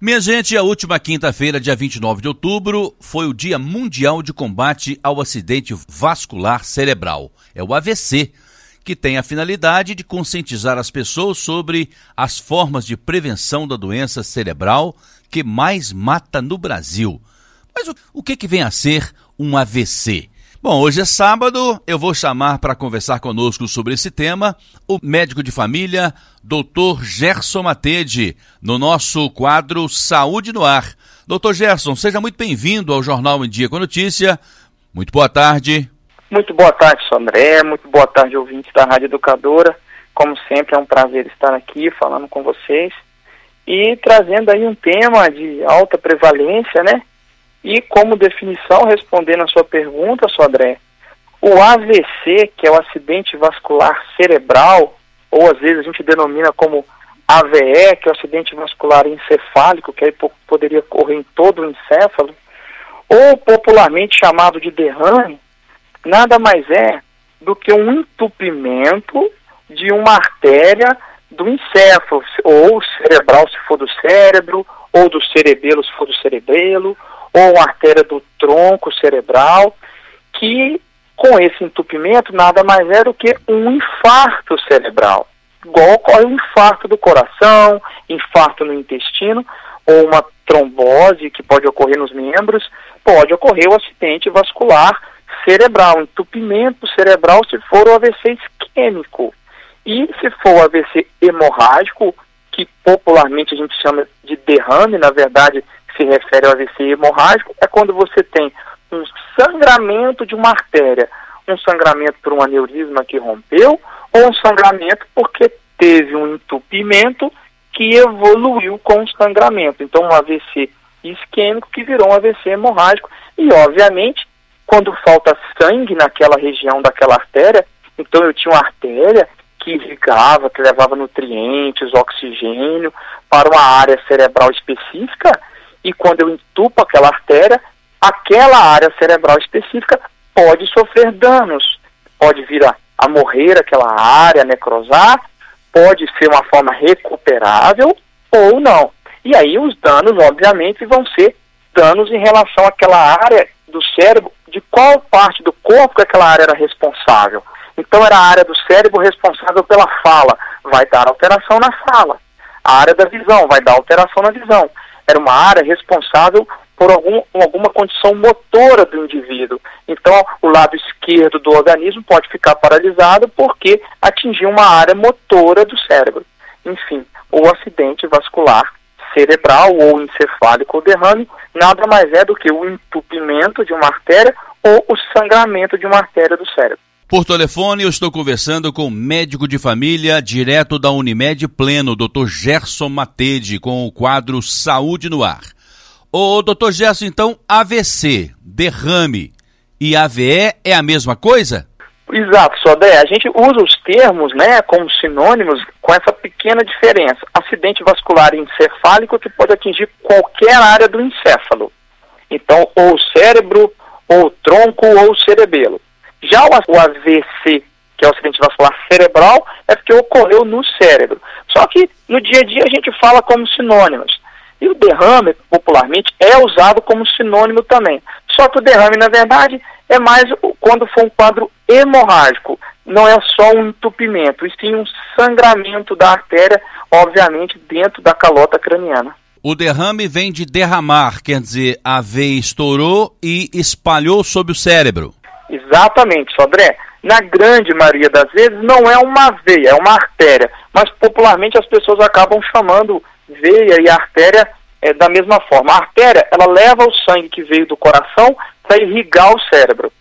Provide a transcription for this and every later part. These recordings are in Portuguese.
Minha gente, a última quinta-feira, dia 29 de outubro, foi o Dia Mundial de Combate ao Acidente Vascular Cerebral. É o AVC, que tem a finalidade de conscientizar as pessoas sobre as formas de prevenção da doença cerebral que mais mata no Brasil. Mas o, o que, que vem a ser um AVC? Bom, hoje é sábado, eu vou chamar para conversar conosco sobre esse tema o médico de família, Dr. Gerson Matede, no nosso quadro Saúde no Ar. Doutor Gerson, seja muito bem-vindo ao Jornal em Dia com Notícia. Muito boa tarde. Muito boa tarde, André. Muito boa tarde, ouvintes da Rádio Educadora. Como sempre, é um prazer estar aqui falando com vocês e trazendo aí um tema de alta prevalência, né? E como definição, respondendo a sua pergunta, Sodré, o AVC, que é o acidente vascular cerebral, ou às vezes a gente denomina como AVE, que é o acidente vascular encefálico, que aí poderia ocorrer em todo o encéfalo, ou popularmente chamado de derrame, nada mais é do que um entupimento de uma artéria do encéfalo, ou cerebral se for do cérebro, ou do cerebelo se for do cerebelo, ou uma artéria do tronco cerebral, que com esse entupimento nada mais é do que um infarto cerebral. Igual ocorre um infarto do coração, infarto no intestino, ou uma trombose que pode ocorrer nos membros, pode ocorrer o acidente vascular cerebral, entupimento cerebral se for o AVC isquêmico. E se for o AVC hemorrágico, que popularmente a gente chama de derrame, na verdade se refere ao AVC hemorrágico, é quando você tem um sangramento de uma artéria, um sangramento por um aneurisma que rompeu, ou um sangramento porque teve um entupimento que evoluiu com o sangramento. Então, um AVC isquêmico que virou um AVC hemorrágico. E, obviamente, quando falta sangue naquela região daquela artéria, então eu tinha uma artéria que irrigava, que levava nutrientes, oxigênio para uma área cerebral específica, e quando eu entupo aquela artéria, aquela área cerebral específica pode sofrer danos. Pode vir a, a morrer aquela área, necrosar, pode ser uma forma recuperável ou não. E aí os danos, obviamente, vão ser danos em relação àquela área do cérebro, de qual parte do corpo que aquela área era responsável. Então era a área do cérebro responsável pela fala, vai dar alteração na fala. A área da visão vai dar alteração na visão era uma área responsável por algum, alguma condição motora do indivíduo. Então, o lado esquerdo do organismo pode ficar paralisado porque atingiu uma área motora do cérebro. Enfim, o acidente vascular cerebral ou encefálico ou derrame nada mais é do que o entupimento de uma artéria ou o sangramento de uma artéria do cérebro. Por telefone, eu estou conversando com o médico de família, direto da Unimed Pleno, Dr. Gerson Matede, com o quadro Saúde no Ar. Ô, Dr. Gerson, então, AVC, derrame e AVE é a mesma coisa? Exato, Sodé. A gente usa os termos, né, como sinônimos, com essa pequena diferença. Acidente vascular encefálico que pode atingir qualquer área do encéfalo. Então, ou o cérebro, ou o tronco, ou o cerebelo. Já o AVC, que é o acidente vascular cerebral, é porque ocorreu no cérebro. Só que no dia a dia a gente fala como sinônimos. E o derrame, popularmente, é usado como sinônimo também. Só que o derrame, na verdade, é mais quando for um quadro hemorrágico. Não é só um entupimento, e sim um sangramento da artéria, obviamente, dentro da calota craniana. O derrame vem de derramar, quer dizer, a veia estourou e espalhou sobre o cérebro. Exatamente, Sodré. Na grande maioria das vezes não é uma veia, é uma artéria. Mas popularmente as pessoas acabam chamando veia e artéria é, da mesma forma. A artéria, ela leva o sangue que veio do coração para irrigar o cérebro.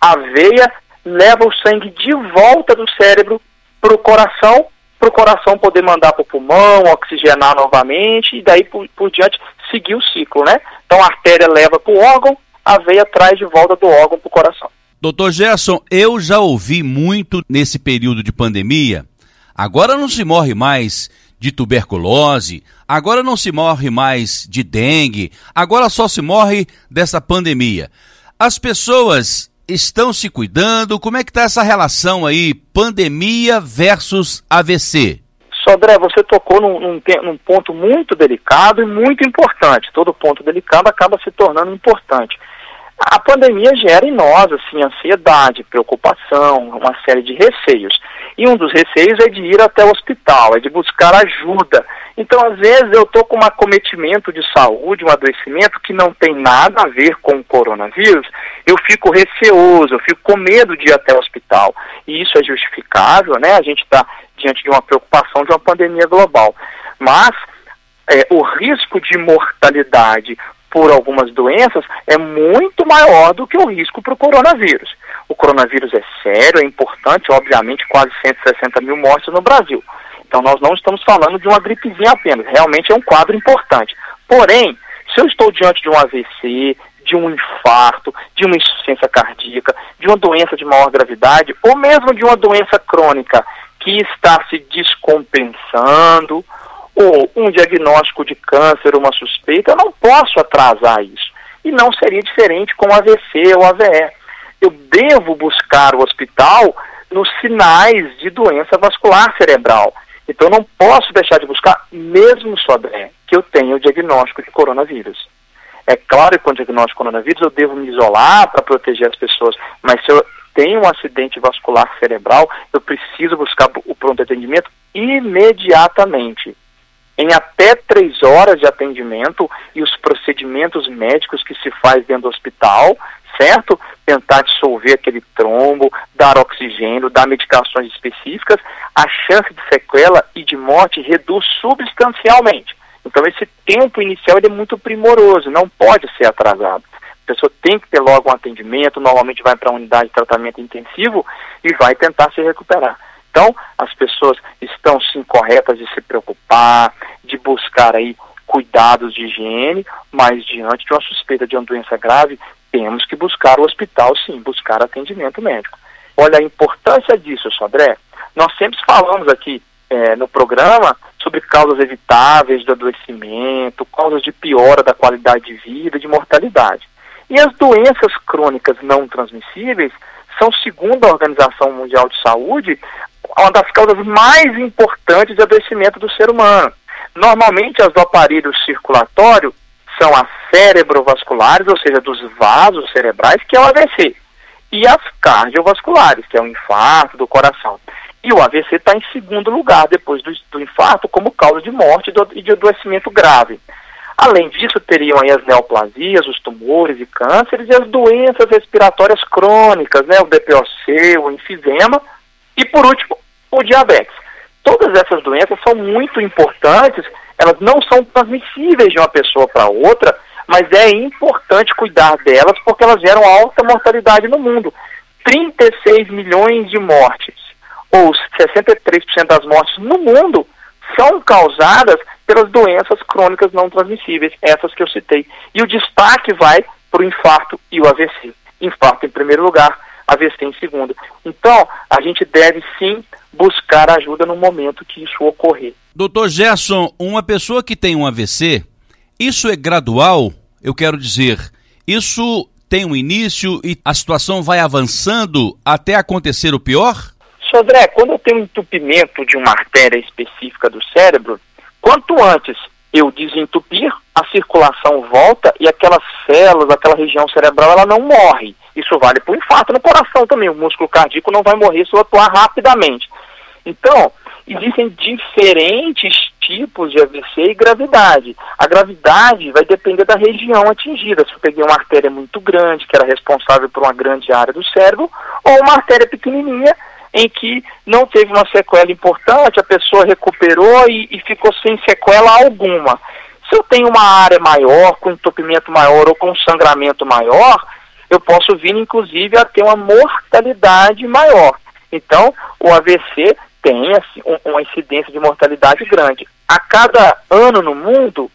A veia leva o sangue de volta do cérebro para o coração, para o coração poder mandar para o pulmão, oxigenar novamente e daí por, por diante seguir o ciclo, né? Então a artéria leva para o órgão, a veia traz de volta do órgão para o coração. Doutor Gerson, eu já ouvi muito nesse período de pandemia. Agora não se morre mais de tuberculose, agora não se morre mais de dengue, agora só se morre dessa pandemia. As pessoas estão se cuidando? Como é que está essa relação aí, pandemia versus AVC? Sodré, você tocou num, num, num, ponto muito delicado e muito importante. Todo ponto delicado acaba se tornando importante. A pandemia gera em nós, assim, ansiedade, preocupação, uma série de receios. E um dos receios é de ir até o hospital, é de buscar ajuda. Então, às vezes, eu estou com um acometimento de saúde, um adoecimento que não tem nada a ver com o coronavírus, eu fico receoso, eu fico com medo de ir até o hospital. E isso é justificável, né? A gente está diante de uma preocupação de uma pandemia global. Mas é, o risco de mortalidade por algumas doenças é muito maior do que o risco para o coronavírus. O coronavírus é sério, é importante, obviamente, quase 160 mil mortes no Brasil. Então nós não estamos falando de uma gripezinha apenas, realmente é um quadro importante. Porém, se eu estou diante de um AVC, de um infarto, de uma insuficiência cardíaca, de uma doença de maior gravidade, ou mesmo de uma doença crônica que está se descompensando, ou um diagnóstico de câncer, uma suspeita, eu não posso atrasar isso. E não seria diferente com AVC ou AVE. Eu devo buscar o hospital nos sinais de doença vascular cerebral. Então, não posso deixar de buscar, mesmo sobre que eu tenha o diagnóstico de coronavírus. É claro que com o diagnóstico de coronavírus eu devo me isolar para proteger as pessoas, mas se eu tenho um acidente vascular cerebral, eu preciso buscar o pronto atendimento imediatamente. Em até três horas de atendimento e os procedimentos médicos que se faz dentro do hospital, certo? Tentar dissolver aquele trombo, dar oxigênio, dar medicações específicas, a chance de sequela e de morte reduz substancialmente. Então esse tempo inicial é muito primoroso, não pode ser atrasado. A pessoa tem que ter logo um atendimento, normalmente vai para a unidade de tratamento intensivo e vai tentar se recuperar. Então, as pessoas estão sim corretas de se preocupar, de buscar aí cuidados de higiene, mas diante de uma suspeita de uma doença grave, temos que buscar o hospital sim, buscar atendimento médico. Olha a importância disso, Sodré. Nós sempre falamos aqui é, no programa sobre causas evitáveis do adoecimento, causas de piora da qualidade de vida, de mortalidade. E as doenças crônicas não transmissíveis são, segundo a Organização Mundial de Saúde, uma das causas mais importantes de adoecimento do ser humano. Normalmente, as do aparelho circulatório são as cerebrovasculares, ou seja, dos vasos cerebrais, que é o AVC, e as cardiovasculares, que é o infarto do coração. E o AVC está em segundo lugar, depois do, do, infarto, como causa de morte e de adoecimento grave. Além disso, teriam as neoplasias, os tumores e cânceres e as doenças respiratórias crônicas, né, o DPOC, o enfisema e, por último, o diabetes. Todas essas doenças são muito importantes, elas não são transmissíveis de uma pessoa para outra, mas é importante cuidar delas porque elas geram alta mortalidade no mundo. 36 milhões de mortes, ou 63% das mortes no mundo, são causadas pelas doenças crônicas não transmissíveis, essas que eu citei. E o destaque vai para o infarto e o AVC. Infarto em primeiro lugar, AVC em segundo. Então, a gente deve sim buscar ajuda no momento que isso ocorrer. Doutor Gerson, uma pessoa que tem um AVC, isso é gradual? Eu quero dizer, isso tem um início e a situação vai avançando até acontecer o pior? Sodré, quando eu tenho um entupimento de uma artéria específica do cérebro, Quanto antes eu desentupir, a circulação volta e aquelas células, aquela região cerebral, ela não morre. Isso vale para o infarto no coração também. O músculo cardíaco não vai morrer se eu atuar rapidamente. Então, existem diferentes tipos de AVC e gravidade. A gravidade vai depender da região atingida. Se eu peguei uma artéria muito grande, que era responsável por uma grande área do cérebro, ou uma artéria pequenininha, em que não teve uma sequela importante, a pessoa recuperou e, e ficou sem sequela alguma. Se eu tenho uma área maior, com entupimento maior ou com sangramento maior, eu posso vir, inclusive, a ter uma mortalidade maior. Então, o AVC tem assim, uma incidência de mortalidade grande. A cada ano no mundo,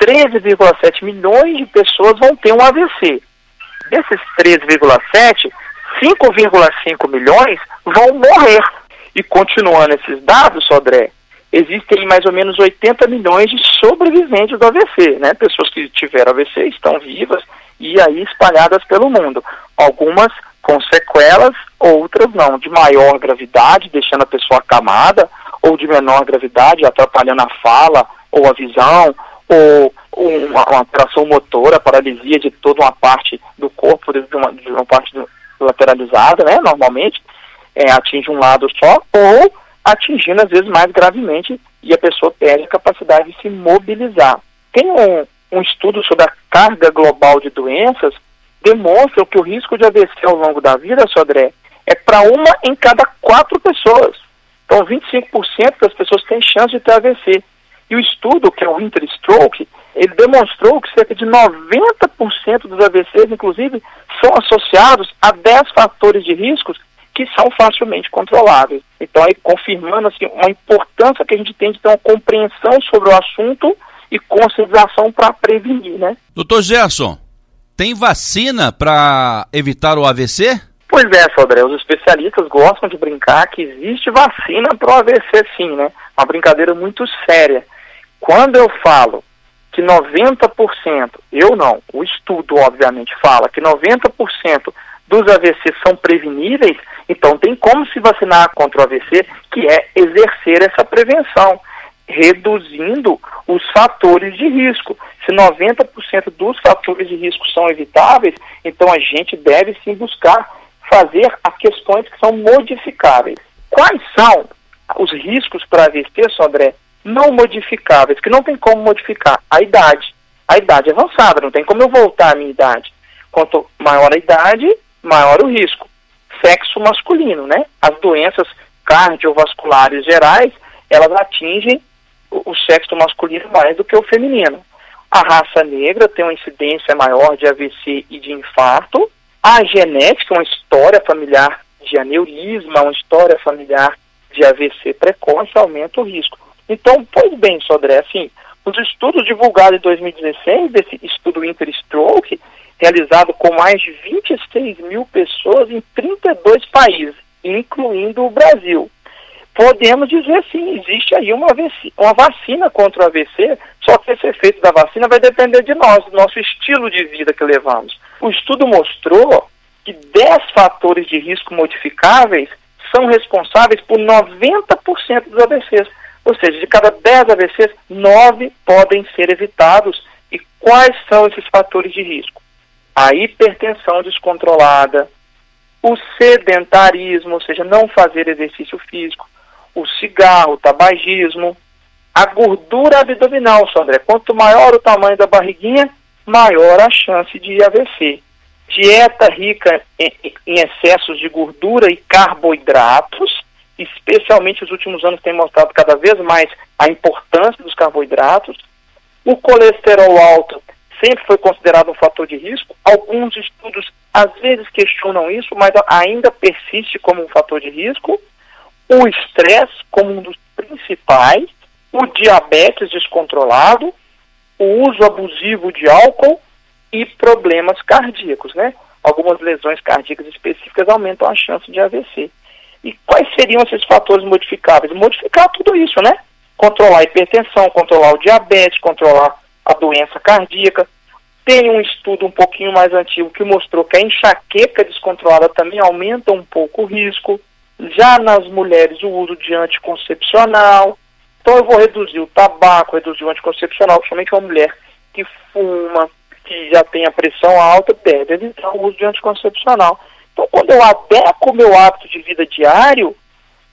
13,7 milhões de pessoas vão ter um AVC. Desses 13,7, 5,5 milhões vão morrer. E continuando esses dados, Sodré, existem mais ou menos 80 milhões de sobreviventes do AVC, né? Pessoas que tiveram AVC estão vivas e aí espalhadas pelo mundo. Algumas com sequelas, outras não, de maior gravidade, deixando a pessoa acamada, ou de menor gravidade, atrapalhando a fala ou a visão, ou uma, uma tração motora, paralisia de toda uma parte do corpo, de uma, de uma parte lateralizada, né, normalmente, é, atinge um lado só, ou atingindo às vezes mais gravemente e a pessoa perde a capacidade de se mobilizar. Tem um, um estudo sobre a carga global de doenças, demonstra que o risco de AVC ao longo da vida, Sodré, é para uma em cada quatro pessoas. Então, 25% das pessoas têm chance de ter AVC. E o estudo, que é o Interstroke, ele demonstrou que cerca de 90% dos AVCs, inclusive, são associados a 10 fatores de riscos que são facilmente controláveis. Então, aí, confirmando assim, uma importância que a gente tem de ter uma compreensão sobre o assunto e conscientização para prevenir, né? Doutor Gerson, tem vacina para evitar o AVC? Pois é, Sodré, os especialistas gostam de brincar que existe vacina para o AVC sim, né? Uma brincadeira muito séria. Quando eu falo que 90%, eu não, o estudo obviamente fala que 90% dos AVC são preveníveis, então tem como se vacinar contra o AVC, que é exercer essa prevenção, reduzindo os fatores de risco. Se 90% dos fatores de risco são evitáveis, então a gente deve sim buscar fazer as questões que são modificáveis. Quais são os riscos para AVC, Sodré, não modificáveis, que não tem como modificar? A idade. A idade avançada, não tem como eu voltar à minha idade. Quanto maior a idade, maior o risco. Sexo masculino, né? As doenças cardiovasculares gerais, elas atingem o, sexo masculino mais do que o feminino. A raça negra tem uma incidência maior de AVC e de infarto, a genética, uma história familiar de aneurisma, uma história familiar de AVC precoce, aumenta o risco. Então, pois bem, Sodré, assim, os estudos divulgados em 2016, desse estudo Interstroke, realizado com mais de 26 mil pessoas em 32 países, incluindo o Brasil. Podemos dizer sim, existe aí uma, uma vacina contra o AVC, só que esse efeito da vacina vai depender de nós, do nosso estilo de vida que levamos. O estudo mostrou que 10 fatores de risco modificáveis são responsáveis por 90% dos AVCs. Ou seja, de cada 10 AVCs, 9 podem ser evitados. E quais são esses fatores de risco? A hipertensão descontrolada, o sedentarismo, ou seja, não fazer exercício físico, o cigarro, o tabagismo, a gordura abdominal, Sandré. Quanto maior o tamanho da barriguinha, maior a chance de AVC. Dieta rica em, em excessos de gordura e carboidratos, especialmente os últimos anos tem mostrado cada vez mais a importância dos carboidratos. O colesterol alto sempre foi considerado um fator de risco. Alguns estudos às vezes questionam isso, mas ainda persiste como um fator de risco. O estresse como um dos principais, o diabetes descontrolado o uso abusivo de álcool e problemas cardíacos, né? Algumas lesões cardíacas específicas aumentam a chance de AVC. E quais seriam esses fatores modificáveis? Modificar tudo isso, né? Controlar a hipertensão, controlar o diabetes, controlar a doença cardíaca. Tem um estudo um pouquinho mais antigo que mostrou que a enxaqueca descontrolada também aumenta um pouco o risco. Já nas mulheres, o uso de anticoncepcional, então eu vou reduzir o tabaco, reduzir o anticoncepcional, principalmente uma mulher que fuma, que já tem a pressão alta, deve evitar o uso de anticoncepcional. Então quando eu adequo o meu hábito de vida diário,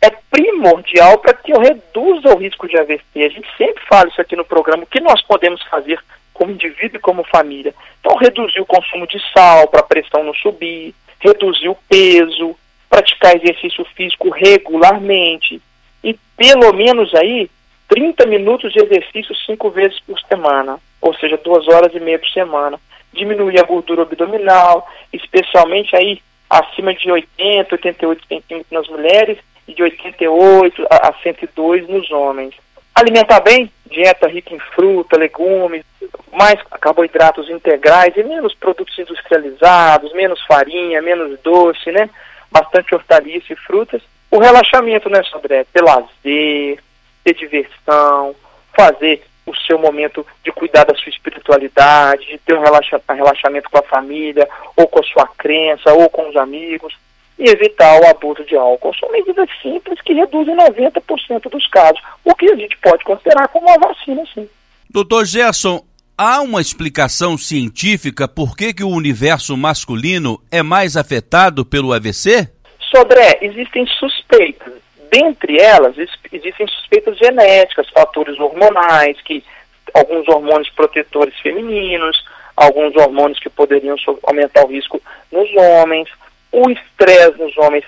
é primordial para que eu reduza o risco de AVC. A gente sempre fala isso aqui no programa, o que nós podemos fazer como indivíduo e como família. Então reduzir o consumo de sal para a pressão não subir, reduzir o peso, praticar exercício físico regularmente e pelo menos aí 30 minutos de exercício cinco vezes por semana, ou seja, duas horas e meia por semana. Diminuir a gordura abdominal, especialmente aí acima de 80, 88 centímetros nas mulheres e de 88 a 102 nos homens. Alimentar bem, dieta rica em fruta, legumes, mais carboidratos integrais e menos produtos industrializados, menos farinha, menos doce, né? Bastante hortaliça e frutas. O relaxamento, né, Sandré? Ter lazer, ter diversão, fazer o seu momento de cuidar da sua espiritualidade, de ter um relaxa, relaxamento com a família, ou com a sua crença, ou com os amigos. E evitar o abuso de álcool. São medidas simples que reduzem 90% dos casos, o que a gente pode considerar como uma vacina, sim. Doutor Gerson, há uma explicação científica por que, que o universo masculino é mais afetado pelo AVC? Sodré, existem suspeitas. Dentre elas, existem suspeitas genéticas, fatores hormonais, que alguns hormônios protetores femininos, alguns hormônios que poderiam aumentar o risco nos homens, o estresse nos homens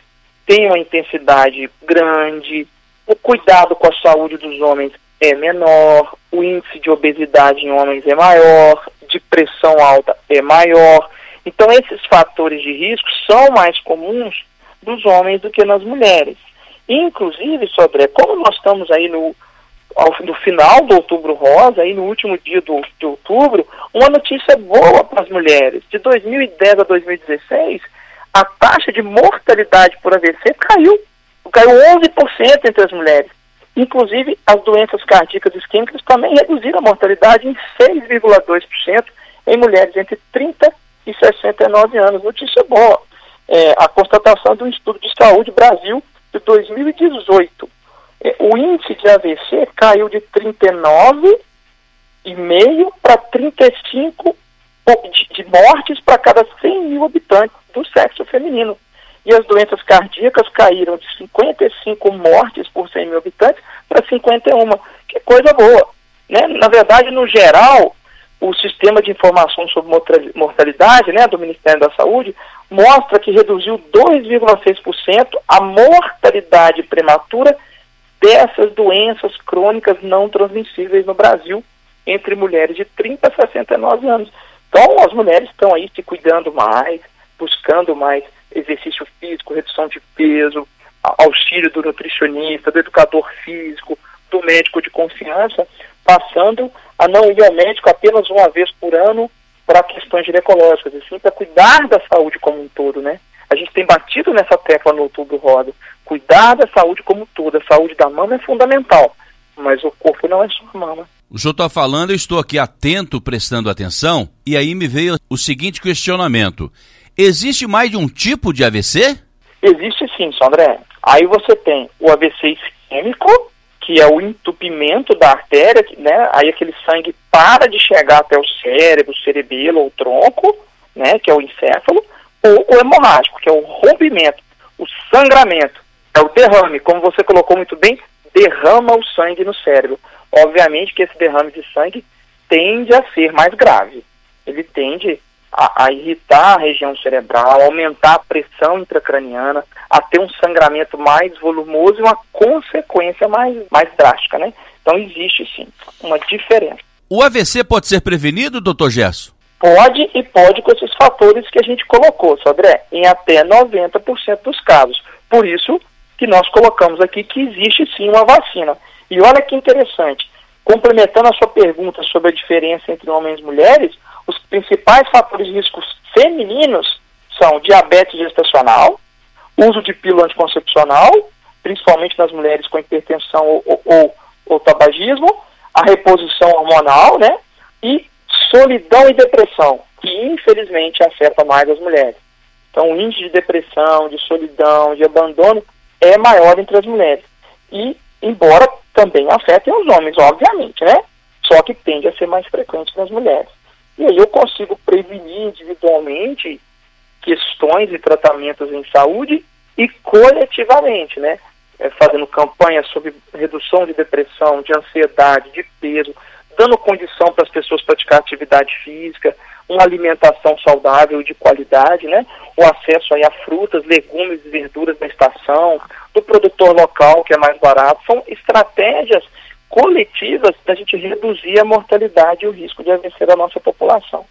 tem uma intensidade grande, o cuidado com a saúde dos homens é menor, o índice de obesidade em homens é maior, de pressão alta é maior. Então, esses fatores de risco são mais comuns dos homens do que nas mulheres. Inclusive, Sodré, como nós estamos aí no, ao, no final do outubro rosa, aí no último dia do, de outubro, uma notícia boa para as mulheres. De 2010 a 2016, a taxa de mortalidade por AVC caiu. Caiu 11% entre as mulheres. Inclusive, as doenças cardíacas isquêmicas também reduziram a mortalidade em 6,2% em mulheres entre 30 e 69 anos. Notícia boa. É, a constatação do Instituto de Saúde Brasil de 2018. É, o índice de AVC caiu de 39,5 para 35 de, de mortes para cada 100 mil habitantes do sexo feminino. E as doenças cardíacas caíram de 55 mortes por 100 mil habitantes para 51. Que coisa boa. Né? Na verdade, no geral, o sistema de informação sobre mortalidade né, do Ministério da Saúde mostra que reduziu 2,6% a mortalidade prematura dessas doenças crônicas não transmissíveis no Brasil entre mulheres de 30 a 69 anos. Então, as mulheres estão aí se cuidando mais, buscando mais exercício físico, redução de peso, auxílio do nutricionista, do educador físico, do médico de confiança, passando a não ir ao médico apenas uma vez por ano para questões ginecológicas, e sim para cuidar da saúde como um todo, né? A gente tem batido nessa tecla no outubro rosa. Cuidar da saúde como um todo, a saúde da mama é fundamental, mas o corpo não é só mama. O senhor está falando, eu estou aqui atento, prestando atenção, e aí me veio o seguinte questionamento. Existe mais de um tipo de AVC? Existe sim, Sandré. Aí você tem o AVC isquêmico, que é o entupimento da artéria, né? Aí aquele sangue para de chegar até o cérebro, o cerebelo ou tronco, né? Que é o encéfalo, ou o hemorrágico, que é o rompimento, o sangramento, é o derrame, como você colocou muito bem, derrama o sangue no cérebro. Obviamente que esse derrame de sangue tende a ser mais grave. Ele tende a, a, irritar a região cerebral, aumentar a pressão intracraniana, a ter um sangramento mais volumoso e uma consequência mais, mais drástica, né? Então existe sim uma diferença. O AVC pode ser prevenido, doutor Gesso? Pode e pode com esses fatores que a gente colocou, Sodré, em até 90% dos casos. Por isso que nós colocamos aqui que existe sim uma vacina. E olha que interessante, complementando a sua pergunta sobre a diferença entre homens e mulheres, os principais fatores de risco femininos são diabetes gestacional, uso de pílula anticoncepcional, principalmente nas mulheres com hipertensão ou, ou, ou, tabagismo, a reposição hormonal, né? E solidão e depressão, que infelizmente afeta mais as mulheres. Então, o índice de depressão, de solidão, de abandono é maior entre as mulheres. E, embora também afetem os homens, obviamente, né? Só que tende a ser mais frequente nas mulheres. E aí eu consigo prevenir individualmente questões e tratamentos em saúde e coletivamente, né? É, fazendo campanhas sobre redução de depressão, de ansiedade, de peso, dando condição para as pessoas praticar atividade física, uma alimentação saudável de qualidade, né? O acesso aí a frutas, legumes e verduras da estação, do produtor local que é mais barato, são estratégias coletivas da gente reduzir a mortalidade e o risco de AVC da nossa população.